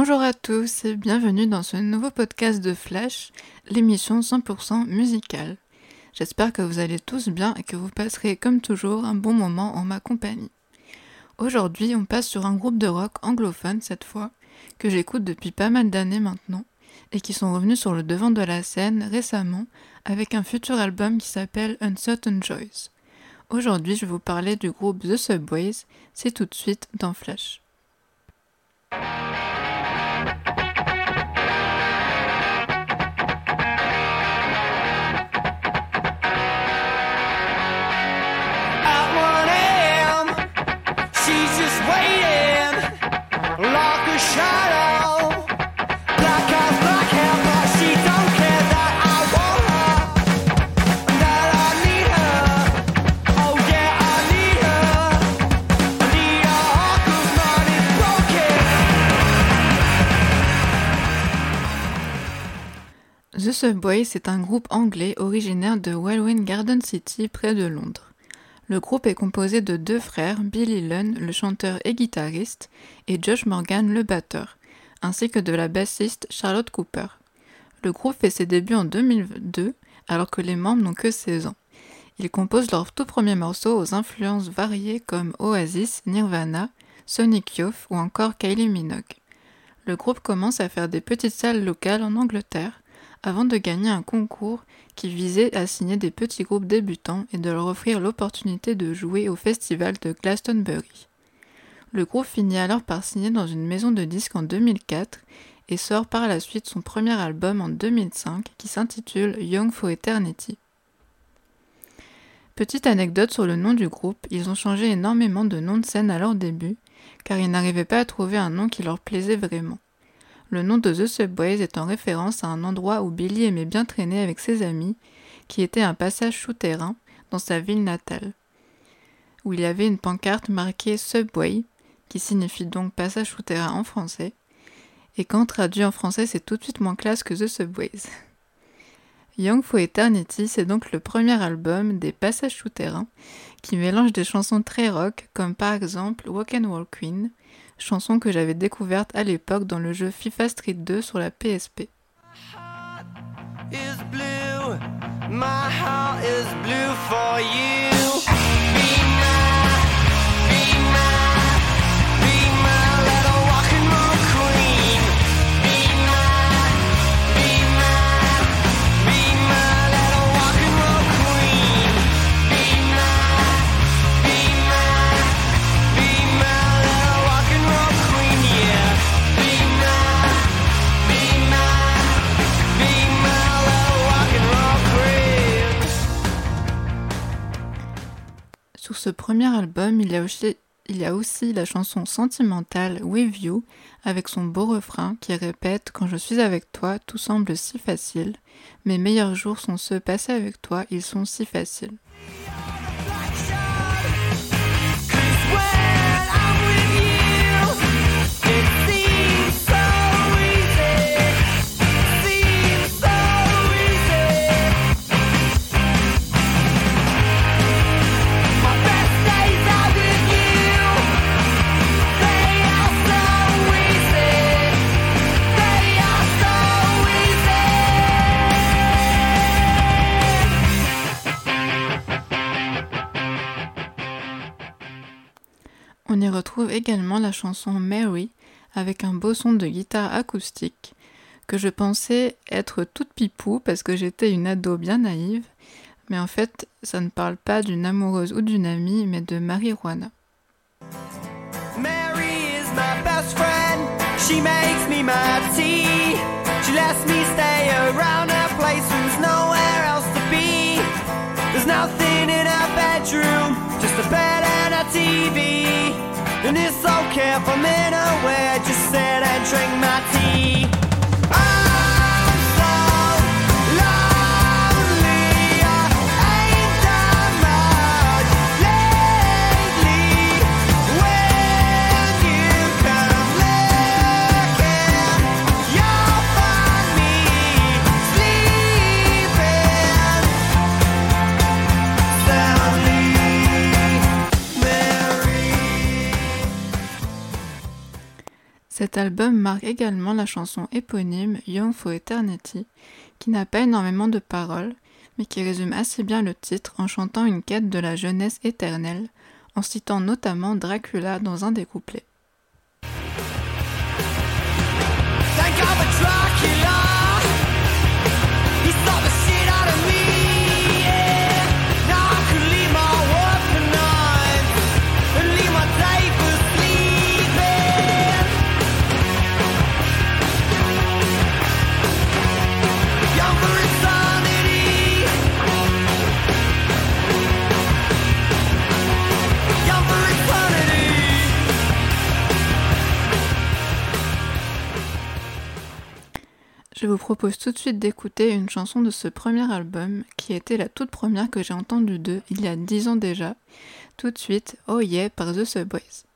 Bonjour à tous et bienvenue dans ce nouveau podcast de Flash, l'émission 100% musicale. J'espère que vous allez tous bien et que vous passerez comme toujours un bon moment en ma compagnie. Aujourd'hui, on passe sur un groupe de rock anglophone cette fois, que j'écoute depuis pas mal d'années maintenant, et qui sont revenus sur le devant de la scène récemment avec un futur album qui s'appelle Uncertain Joys. Aujourd'hui, je vais vous parler du groupe The Subways, c'est tout de suite dans Flash. The Subway, c'est un groupe anglais originaire de Welwyn Garden City près de Londres. Le groupe est composé de deux frères, Billy Lunn, le chanteur et guitariste, et Josh Morgan, le batteur, ainsi que de la bassiste Charlotte Cooper. Le groupe fait ses débuts en 2002, alors que les membres n'ont que 16 ans. Ils composent leurs tout premiers morceaux aux influences variées comme Oasis, Nirvana, Sonic Youth ou encore Kylie Minogue. Le groupe commence à faire des petites salles locales en Angleterre, avant de gagner un concours qui visait à signer des petits groupes débutants et de leur offrir l'opportunité de jouer au festival de Glastonbury. Le groupe finit alors par signer dans une maison de disques en 2004 et sort par la suite son premier album en 2005 qui s'intitule Young for Eternity. Petite anecdote sur le nom du groupe, ils ont changé énormément de nom de scène à leur début, car ils n'arrivaient pas à trouver un nom qui leur plaisait vraiment. Le nom de The Subways est en référence à un endroit où Billy aimait bien traîner avec ses amis, qui était un passage souterrain dans sa ville natale, où il avait une pancarte marquée Subway, qui signifie donc passage souterrain en français, et quand traduit en français c'est tout de suite moins classe que The Subways. Young for Eternity, c'est donc le premier album des passages souterrains qui mélange des chansons très rock comme par exemple Walk and Roll Queen, chanson que j'avais découverte à l'époque dans le jeu FIFA Street 2 sur la PSP. Premier album, il y, aussi, il y a aussi la chanson sentimentale With You, avec son beau refrain qui répète Quand je suis avec toi, tout semble si facile. Mes meilleurs jours sont ceux passés avec toi, ils sont si faciles. On y retrouve également la chanson Mary avec un beau son de guitare acoustique que je pensais être toute pipou parce que j'étais une ado bien naïve, mais en fait ça ne parle pas d'une amoureuse ou d'une amie mais de marijuana. Mary is my best friend. She makes me my. She lets me stay around her place. There's nowhere nothing in our bedroom, just a bed and a TV. And it's okay if I'm in a way, just sit and drink my tea. Cet album marque également la chanson éponyme Young for Eternity, qui n'a pas énormément de paroles, mais qui résume assez bien le titre en chantant une quête de la jeunesse éternelle, en citant notamment Dracula dans un des couplets. Je vous propose tout de suite d'écouter une chanson de ce premier album, qui était la toute première que j'ai entendue d'eux il y a dix ans déjà. Tout de suite, Oh Yeah par The Subways.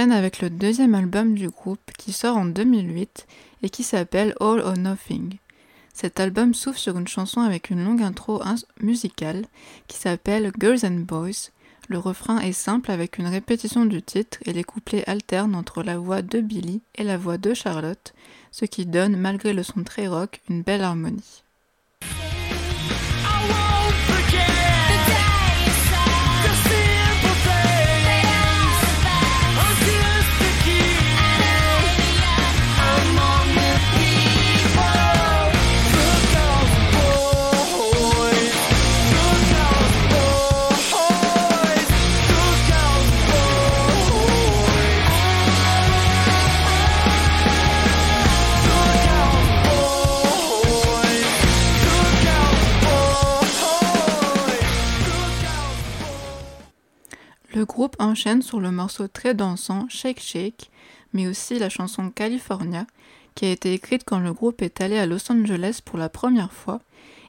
Avec le deuxième album du groupe qui sort en 2008 et qui s'appelle All or Nothing. Cet album s'ouvre sur une chanson avec une longue intro musicale qui s'appelle Girls and Boys. Le refrain est simple avec une répétition du titre et les couplets alternent entre la voix de Billy et la voix de Charlotte, ce qui donne, malgré le son très rock, une belle harmonie. Groupe enchaîne sur le morceau très dansant Shake Shake, mais aussi la chanson California, qui a été écrite quand le groupe est allé à Los Angeles pour la première fois,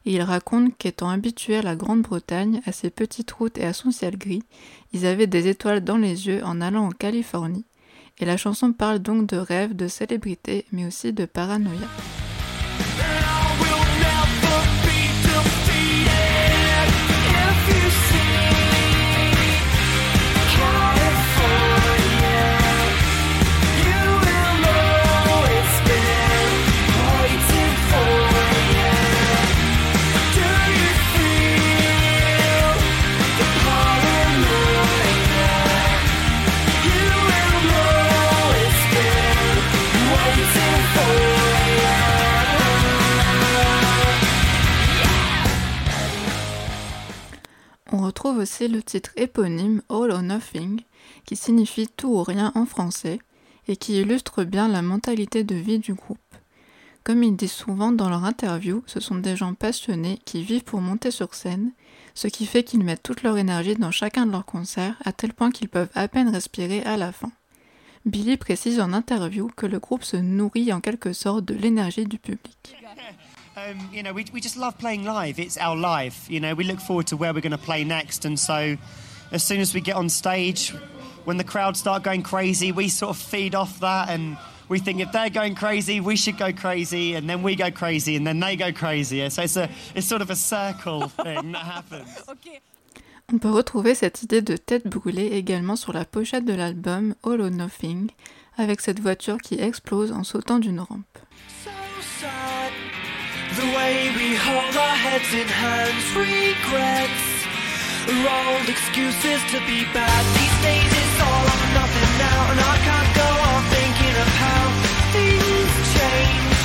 et il raconte qu'étant habitués à la Grande-Bretagne, à ses petites routes et à son ciel gris, ils avaient des étoiles dans les yeux en allant en Californie, et la chanson parle donc de rêves, de célébrités, mais aussi de paranoïa. On retrouve aussi le titre éponyme All or Nothing, qui signifie tout ou rien en français, et qui illustre bien la mentalité de vie du groupe. Comme ils disent souvent dans leur interview, ce sont des gens passionnés qui vivent pour monter sur scène, ce qui fait qu'ils mettent toute leur énergie dans chacun de leurs concerts à tel point qu'ils peuvent à peine respirer à la fin. Billy précise en interview que le groupe se nourrit en quelque sorte de l'énergie du public. Um, you know, we, we just love playing live. It's our life. You know, we look forward to where we're going to play next. And so, as soon as we get on stage, when the crowd start going crazy, we sort of feed off that. And we think if they're going crazy, we should go crazy. And then we go crazy. And then they go crazy. So it's, a, it's sort of a circle thing that happens. Okay. On peut retrouver cette idée de tête brûlée également sur la pochette de l'album All or Nothing, avec cette voiture qui explose en sautant d'une rampe. So The way we hold our heads in hands, regrets are old excuses to be bad. These days it's all or nothing now, and I can't go on thinking of how things change,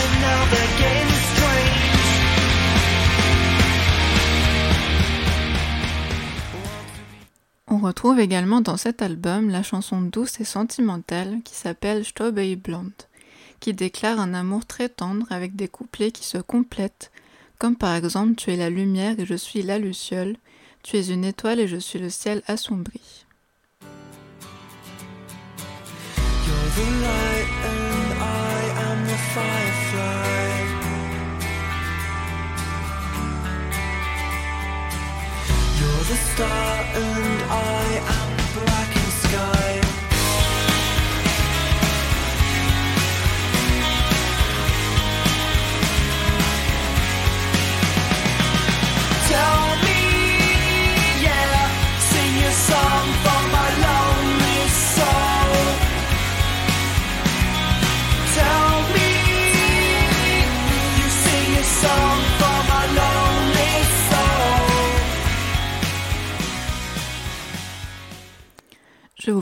and now they're getting strange. On retrouve également dans cet album la chanson douce et sentimentale qui s'appelle Strawberry Blonde qui déclare un amour très tendre avec des couplets qui se complètent, comme par exemple Tu es la lumière et je suis la luciole, tu es une étoile et je suis le ciel assombri.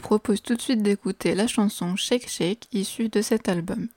Vous propose tout de suite d'écouter la chanson Shake Shake issue de cet album.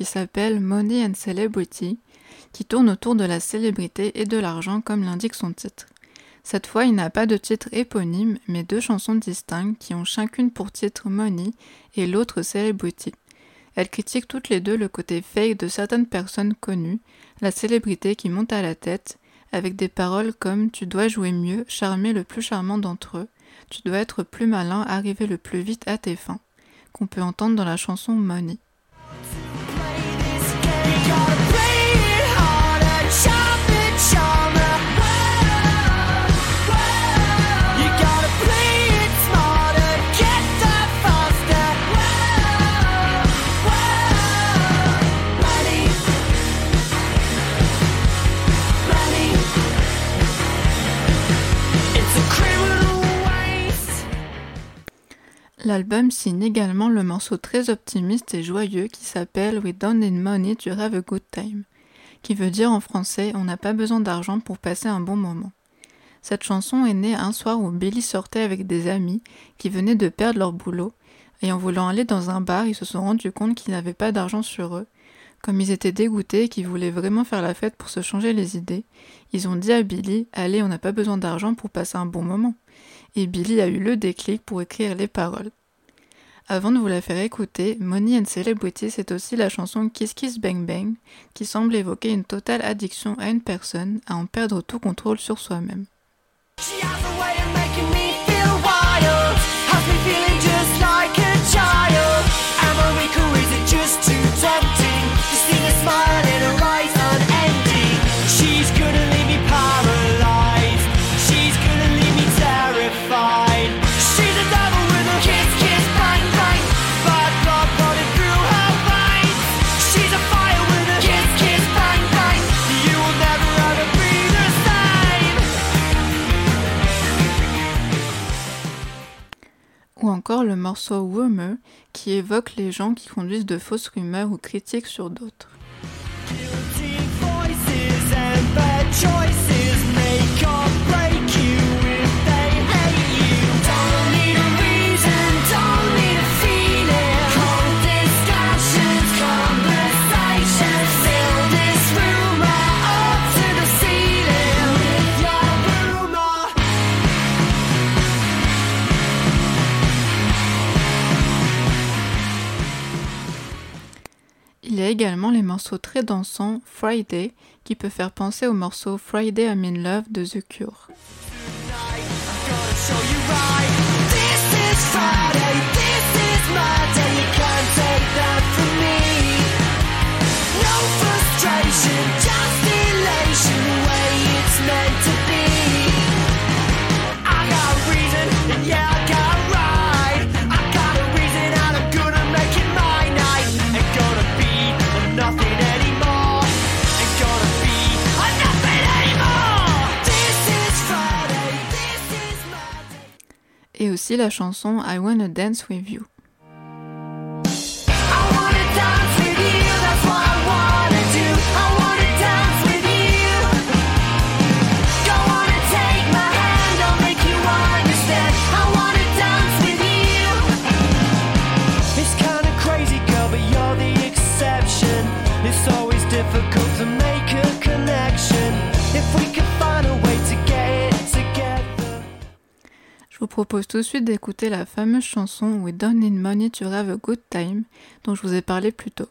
Qui s'appelle Money and Celebrity, qui tourne autour de la célébrité et de l'argent comme l'indique son titre. Cette fois, il n'a pas de titre éponyme, mais deux chansons distinctes qui ont chacune pour titre Money et l'autre Celebrity. Elles critiquent toutes les deux le côté fake de certaines personnes connues, la célébrité qui monte à la tête, avec des paroles comme Tu dois jouer mieux, charmer le plus charmant d'entre eux, tu dois être plus malin, arriver le plus vite à tes fins, qu'on peut entendre dans la chanson Money. got L'album signe également le morceau très optimiste et joyeux qui s'appelle We Don't Need Money to Have a Good Time, qui veut dire en français On n'a pas besoin d'argent pour passer un bon moment. Cette chanson est née un soir où Billy sortait avec des amis qui venaient de perdre leur boulot, et en voulant aller dans un bar, ils se sont rendus compte qu'ils n'avaient pas d'argent sur eux. Comme ils étaient dégoûtés et qu'ils voulaient vraiment faire la fête pour se changer les idées, ils ont dit à Billy Allez, on n'a pas besoin d'argent pour passer un bon moment et Billy a eu le déclic pour écrire les paroles. Avant de vous la faire écouter, Money and Celebrity, c'est aussi la chanson Kiss Kiss Bang Bang, qui semble évoquer une totale addiction à une personne, à en perdre tout contrôle sur soi-même. Ou encore le morceau Rumor qui évoque les gens qui conduisent de fausses rumeurs ou critiques sur d'autres. Également les morceaux très dansants Friday qui peut faire penser au morceau Friday I'm in Love de The Cure. Et aussi la chanson I Wanna Dance With You. Propose tout de suite d'écouter la fameuse chanson We Don't Need Money to Have a Good Time dont je vous ai parlé plus tôt.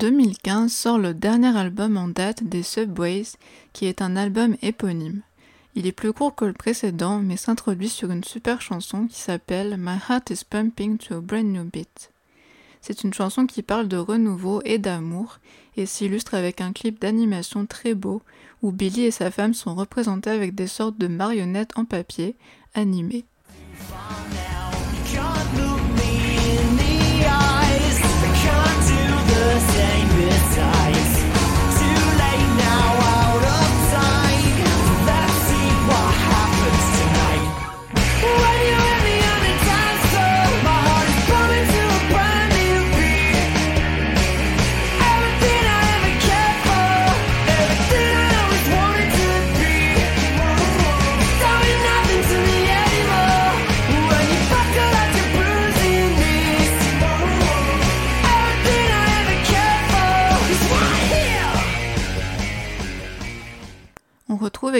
2015 sort le dernier album en date des Subways, qui est un album éponyme. Il est plus court que le précédent, mais s'introduit sur une super chanson qui s'appelle My Heart is Pumping to a Brand New Beat. C'est une chanson qui parle de renouveau et d'amour et s'illustre avec un clip d'animation très beau où Billy et sa femme sont représentés avec des sortes de marionnettes en papier animées.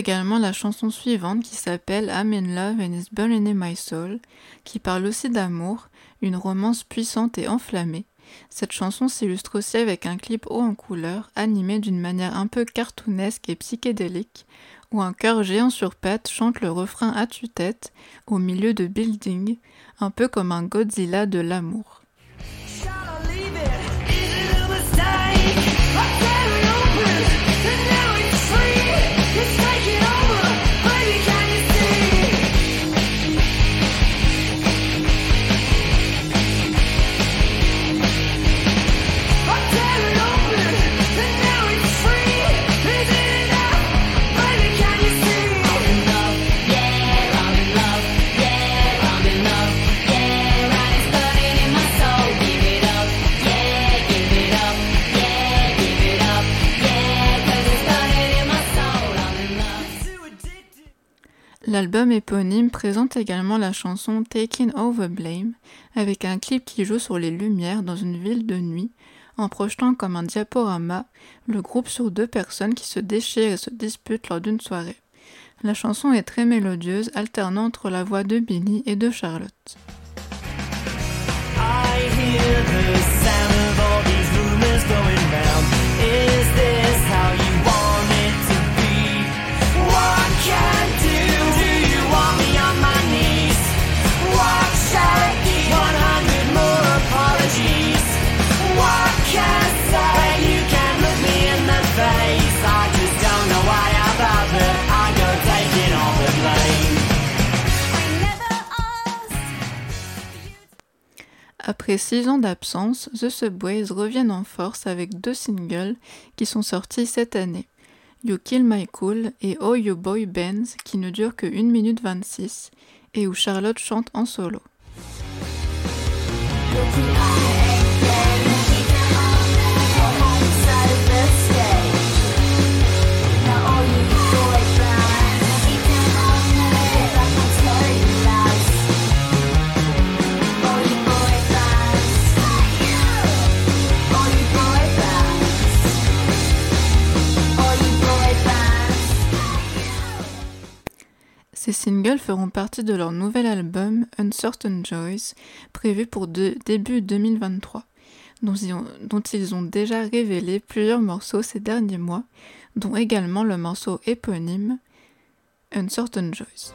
Également la chanson suivante qui s'appelle I'm in Love and It's Burning in My Soul, qui parle aussi d'amour, une romance puissante et enflammée. Cette chanson s'illustre aussi avec un clip haut en couleur, animé d'une manière un peu cartoonesque et psychédélique, où un cœur géant sur pattes chante le refrain à tue-tête au milieu de buildings, un peu comme un Godzilla de l'amour. L'album éponyme présente également la chanson Taking Over Blame, avec un clip qui joue sur les lumières dans une ville de nuit, en projetant comme un diaporama le groupe sur deux personnes qui se déchirent et se disputent lors d'une soirée. La chanson est très mélodieuse, alternant entre la voix de Billy et de Charlotte. Après six ans d'absence, The Subways reviennent en force avec deux singles qui sont sortis cette année. You Kill My Cool et Oh You Boy Bands qui ne durent que 1 minute 26 et où Charlotte chante en solo. Ces singles feront partie de leur nouvel album Uncertain Joys, prévu pour début 2023, dont ils, ont, déjà révélé plusieurs morceaux ces derniers mois, dont également le morceau éponyme Uncertain Joys.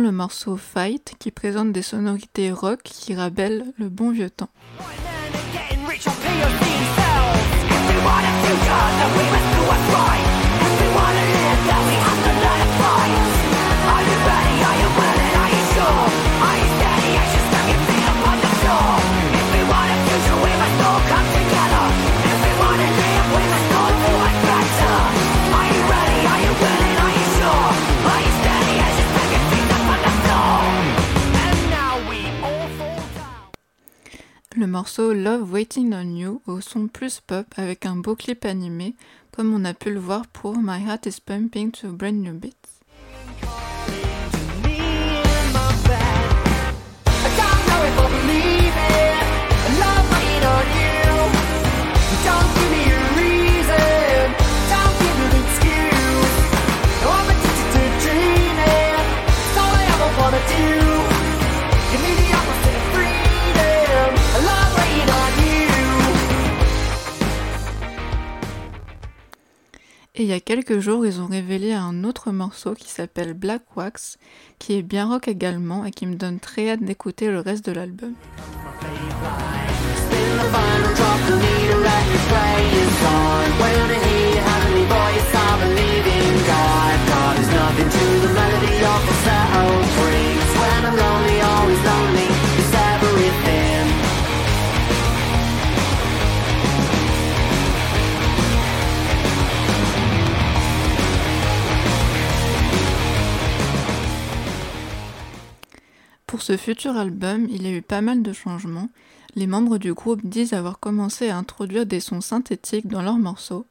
Le morceau Fight qui présente des sonorités rock qui rappellent le bon vieux temps. Le morceau Love Waiting on You au son plus pop avec un beau clip animé, comme on a pu le voir pour My Heart is Pumping to a Brand New Beat. Et il y a quelques jours, ils ont révélé un autre morceau qui s'appelle Black Wax, qui est bien rock également et qui me donne très hâte d'écouter le reste de l'album. Pour ce futur album, il y a eu pas mal de changements. Les membres du groupe disent avoir commencé à introduire des sons synthétiques dans leurs morceaux,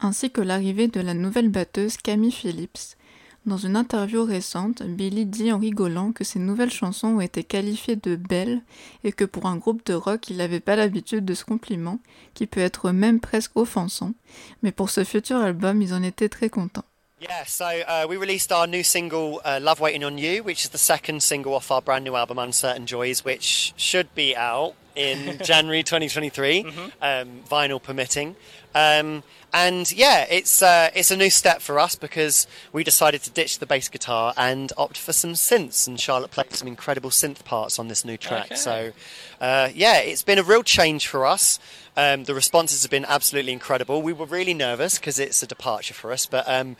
ainsi que l'arrivée de la nouvelle batteuse Camille Phillips. Dans une interview récente, Billy dit en rigolant que ses nouvelles chansons ont été qualifiées de belles et que pour un groupe de rock, il n'avait pas l'habitude de ce compliment, qui peut être même presque offensant, mais pour ce futur album, ils en étaient très contents. Yeah, so uh, we released our new single, uh, Love Waiting on You, which is the second single off our brand new album, Uncertain Joys, which should be out in January 2023, mm-hmm. um, vinyl permitting. Um, and yeah, it's uh, it's a new step for us because we decided to ditch the bass guitar and opt for some synths. And Charlotte played some incredible synth parts on this new track. Okay. So uh, yeah, it's been a real change for us. Um, the responses have been absolutely incredible. We were really nervous because it's a departure for us, but um,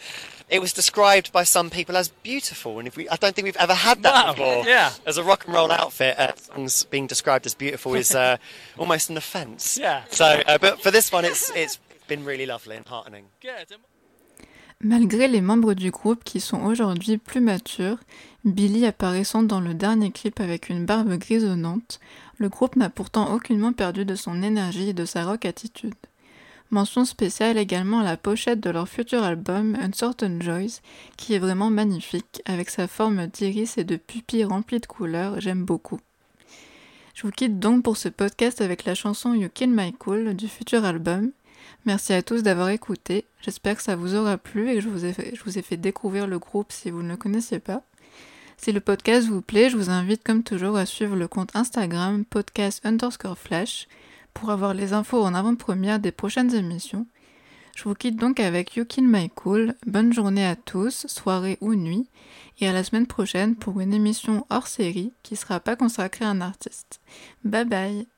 it was described by some people as beautiful. And if we, I don't think we've ever had that wow. before. Yeah. As a rock and roll outfit, uh, songs being described as beautiful is uh, almost an offence. Yeah. So, uh, but for this one, it's it's been really lovely and heartening. Malgré les membres du groupe qui sont aujourd'hui plus matures, Billy apparaissant dans le dernier clip avec une barbe grisonnante, le groupe n'a pourtant aucunement perdu de son énergie et de sa rock attitude. Mention spéciale également à la pochette de leur futur album Uncertain Joys, qui est vraiment magnifique, avec sa forme d'iris et de pupilles remplies de couleurs, j'aime beaucoup. Je vous quitte donc pour ce podcast avec la chanson You Kill My Cool du futur album, Merci à tous d'avoir écouté. J'espère que ça vous aura plu et que je vous, ai fait, je vous ai fait découvrir le groupe si vous ne le connaissiez pas. Si le podcast vous plaît, je vous invite comme toujours à suivre le compte Instagram podcast underscore flash pour avoir les infos en avant-première des prochaines émissions. Je vous quitte donc avec You Kill My Cool. Bonne journée à tous, soirée ou nuit, et à la semaine prochaine pour une émission hors série qui sera pas consacrée à un artiste. Bye bye